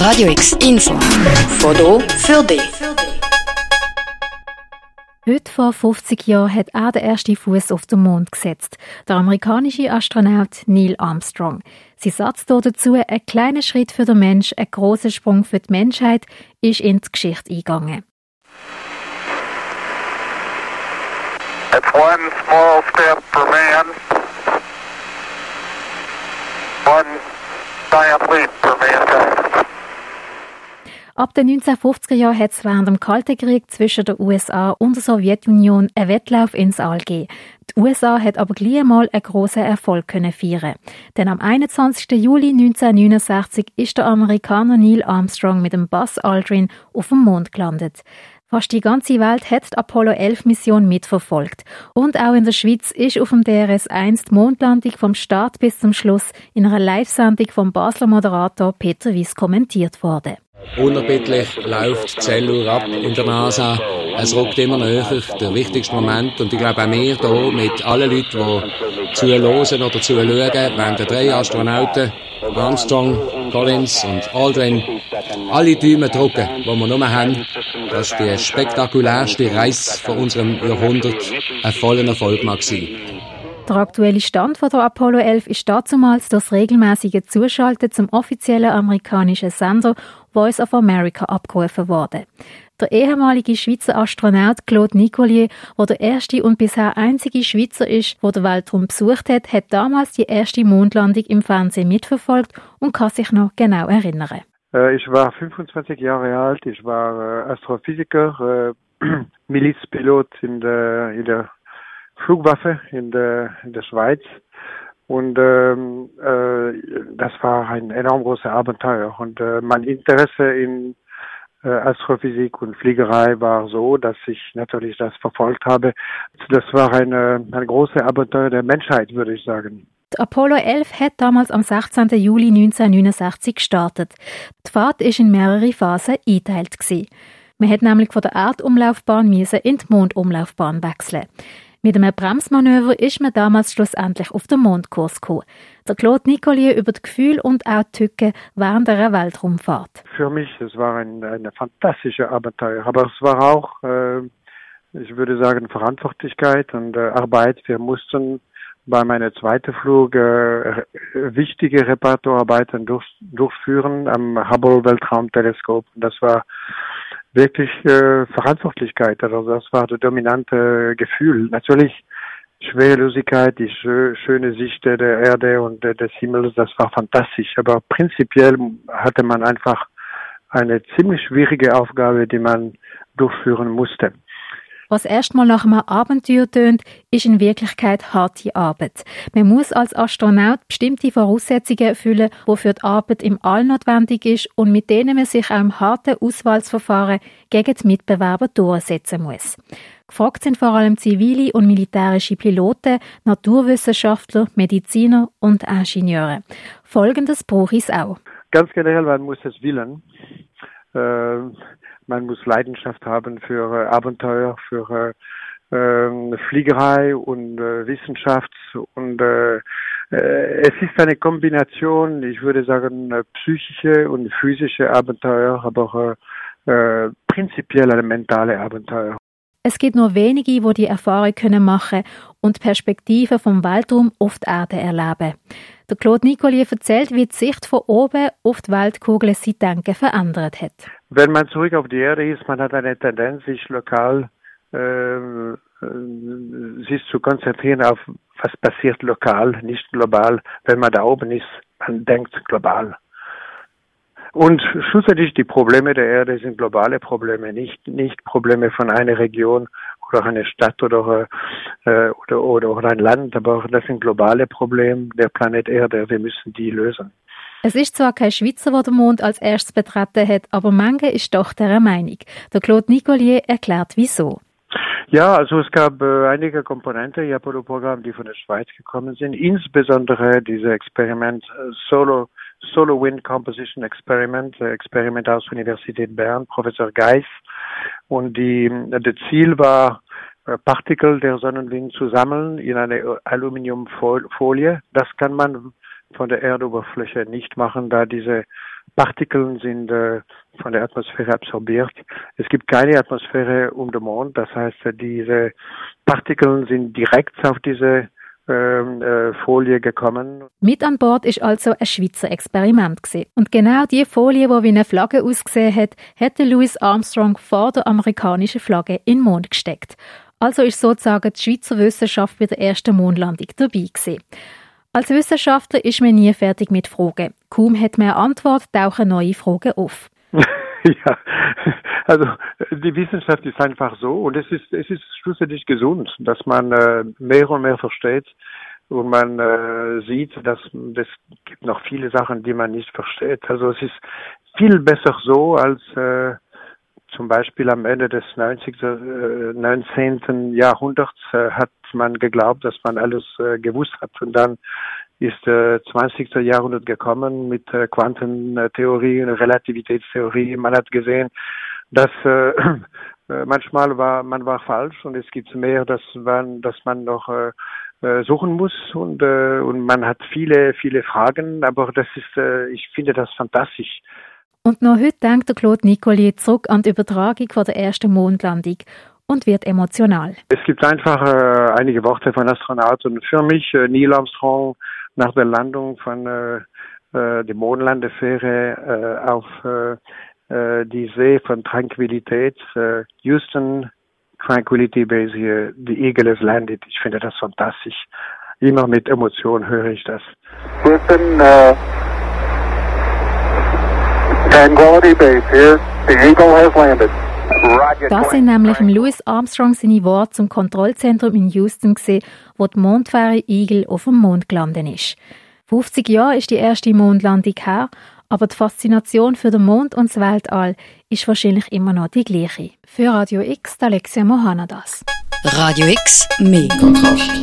Radio X Info. Foto für dich. Heute vor 50 Jahren hat er den ersten Fuß auf den Mond gesetzt, der amerikanische Astronaut Neil Armstrong. Sein Satz dazu, ein kleiner Schritt für den Mensch, ein großer Sprung für die Menschheit, ist in die Geschichte eingegangen. It's one small step for man, one giant leap for mankind. Ab den 1950er Jahren hat es während dem Kalten Krieg zwischen den USA und der Sowjetunion einen Wettlauf ins All gegeben. Die USA hat aber gleich mal einen grossen Erfolg können feiern. Denn am 21. Juli 1969 ist der Amerikaner Neil Armstrong mit dem Buzz Aldrin auf dem Mond gelandet. Fast die ganze Welt hat die Apollo 11 Mission mitverfolgt. Und auch in der Schweiz ist auf dem DRS-1 die Mondlandung vom Start bis zum Schluss in einer Live-Sendung vom Basler Moderator Peter Wies kommentiert worden. Unerbittlich läuft die Zelluhr ab in der NASA. Es rückt immer näher, der wichtigste Moment. Und ich glaube auch wir hier mit allen Leuten, die zuhören oder zuschauen, wenn die drei Astronauten, Armstrong, Collins und Aldrin, alle Däume drücken, die wir nur haben, dass die spektakulärste Reise von unserem Jahrhundert ein voller Erfolg mag sein. Der aktuelle Stand von der Apollo 11 ist dazumals das regelmäßige Zuschalten zum offiziellen amerikanischen Sender Voice of America abgerufen worden. Der ehemalige Schweizer Astronaut Claude Nicolier, der der erste und bisher einzige Schweizer ist, der den Weltraum besucht hat, hat damals die erste Mondlandung im Fernsehen mitverfolgt und kann sich noch genau erinnern. Äh, ich war 25 Jahre alt, ich war äh, Astrophysiker, äh, Milizpilot in der, in der Flugwaffe in der, in der Schweiz. Und ähm, äh, das war ein enorm großes Abenteuer. Und äh, mein Interesse in äh, Astrophysik und Fliegerei war so, dass ich natürlich das verfolgt habe. Das war eine, ein großes Abenteuer der Menschheit, würde ich sagen. Die Apollo 11 hat damals am 16. Juli 1969 gestartet. Die Fahrt ist in mehrere Phasen eingeteilt. Man hat nämlich von der Erdumlaufbahn in die Mondumlaufbahn wechseln. Mit einem Bremsmanöver ist man damals schlussendlich auf den Mondkurs gekommen. Der Claude Nicolier über das Gefühl und auch die Tücke während der Weltraumfahrt. Für mich, es war ein, eine fantastische Abenteuer, aber es war auch, äh, ich würde sagen, Verantwortlichkeit und äh, Arbeit. Wir mussten bei meiner zweiten Flug äh, wichtige Reparaturarbeiten durch, durchführen am Hubble Weltraumteleskop. Das war wirklich äh, Verantwortlichkeit. Also das war das dominante Gefühl. Natürlich Schwerelosigkeit, die schö schöne Sicht der Erde und des Himmels, das war fantastisch. Aber prinzipiell hatte man einfach eine ziemlich schwierige Aufgabe, die man durchführen musste. Was erstmal nach einem Abenteuer tönt, ist in Wirklichkeit harte Arbeit. Man muss als Astronaut bestimmte Voraussetzungen erfüllen, wofür die Arbeit im All notwendig ist und mit denen man sich auch im harten Auswahlsverfahren gegen die Mitbewerber durchsetzen muss. Gefragt sind vor allem zivile und militärische Piloten, Naturwissenschaftler, Mediziner und Ingenieure. Folgendes brauche ich auch. Ganz generell, man muss es willen. Äh, man muss Leidenschaft haben für Abenteuer, für äh, Fliegerei und äh, Wissenschaft und äh, äh, es ist eine Kombination, ich würde sagen, äh, psychische und physische Abenteuer, aber äh, prinzipiell eine mentale Abenteuer. Es gibt nur wenige, die die Erfahrung können machen und die Perspektive vom Weltraum auf die Erde erleben. Der Claude Nicolier erzählt, wie die Sicht von oben auf die Weltkugel sein Denken verändert hat. Wenn man zurück auf die Erde ist, man hat eine Tendenz, sich lokal äh, äh sich zu konzentrieren auf was passiert lokal, nicht global. Wenn man da oben ist, man denkt global. Und schlussendlich die Probleme der Erde sind globale Probleme, nicht, nicht Probleme von einer Region oder einer Stadt oder, äh, oder, oder, oder ein Land, aber das sind globale Probleme der Planet Erde. Wir müssen die lösen. Es ist zwar kein Schweizer, der den Mond als erstes betreten hat, aber manche ist doch der Meinung. Der Claude Nicolier erklärt wieso. Ja, also es gab äh, einige Komponenten im Apollo-Programm, die von der Schweiz gekommen sind, insbesondere dieses Experiment äh, Solo Solo Wind Composition Experiment, äh, Experiment aus Universität Bern, Professor Geis. Und die, das Ziel war, äh, Partikel der Sonnenwind zu sammeln in eine Aluminiumfolie. Das kann man von der Erdoberfläche nicht machen, da diese Partikeln sind äh, von der Atmosphäre absorbiert. Es gibt keine Atmosphäre um den Mond, das heißt, diese Partikeln sind direkt auf diese ähm, äh, Folie gekommen. Mit an Bord ist also ein Schweizer Experiment gewesen. Und genau die Folie, die wie eine Flagge ausgesehen hat, hätte Louis Armstrong vor der amerikanischen Flagge in den Mond gesteckt. Also ist sozusagen die Schweizer Wissenschaft bei der ersten Mondlandung dabei gewesen. Als Wissenschaftler ist man nie fertig mit Fragen. Kaum hat man eine Antwort, tauchen neue Fragen auf. ja, also die Wissenschaft ist einfach so und es ist es ist schlussendlich gesund, dass man äh, mehr und mehr versteht und man äh, sieht, dass es gibt noch viele Sachen, die man nicht versteht. Also es ist viel besser so als äh, zum Beispiel am Ende des 90, äh, 19. Jahrhunderts äh, hat man geglaubt, dass man alles äh, gewusst hat. Und dann ist äh, 20. Jahrhundert gekommen mit äh, Quantentheorie und Relativitätstheorie. Man hat gesehen, dass äh, äh, manchmal war man war falsch und es gibt mehr, dass man, dass man noch äh, äh, suchen muss und äh, und man hat viele viele Fragen, aber das ist äh, ich finde das fantastisch. Und noch heute denkt der Claude Nicolier zurück an die Übertragung von der ersten Mondlandung und wird emotional. Es gibt einfach äh, einige Worte von Astronauten. Für mich, äh, Neil Armstrong, nach der Landung von äh, äh, der Mondlandefähre äh, auf äh, die See von Tranquilität, äh, Houston, Tranquility Base hier, die Eagle is landed. Ich finde das fantastisch. Immer mit Emotion höre ich das. Houston, uh Tranquility Base here. The Eagle has landed. Das sind nämlich im Louis Armstrong seine Worte zum Kontrollzentrum in Houston gesehen, wo die Mondfähre Eagle auf dem Mond gelandet ist. 50 Jahre ist die erste Mondlandung her, aber die Faszination für den Mond und das Weltall ist wahrscheinlich immer noch die gleiche. Für Radio X, Alexia Mohanadas. Radio X, mehr Kontrast.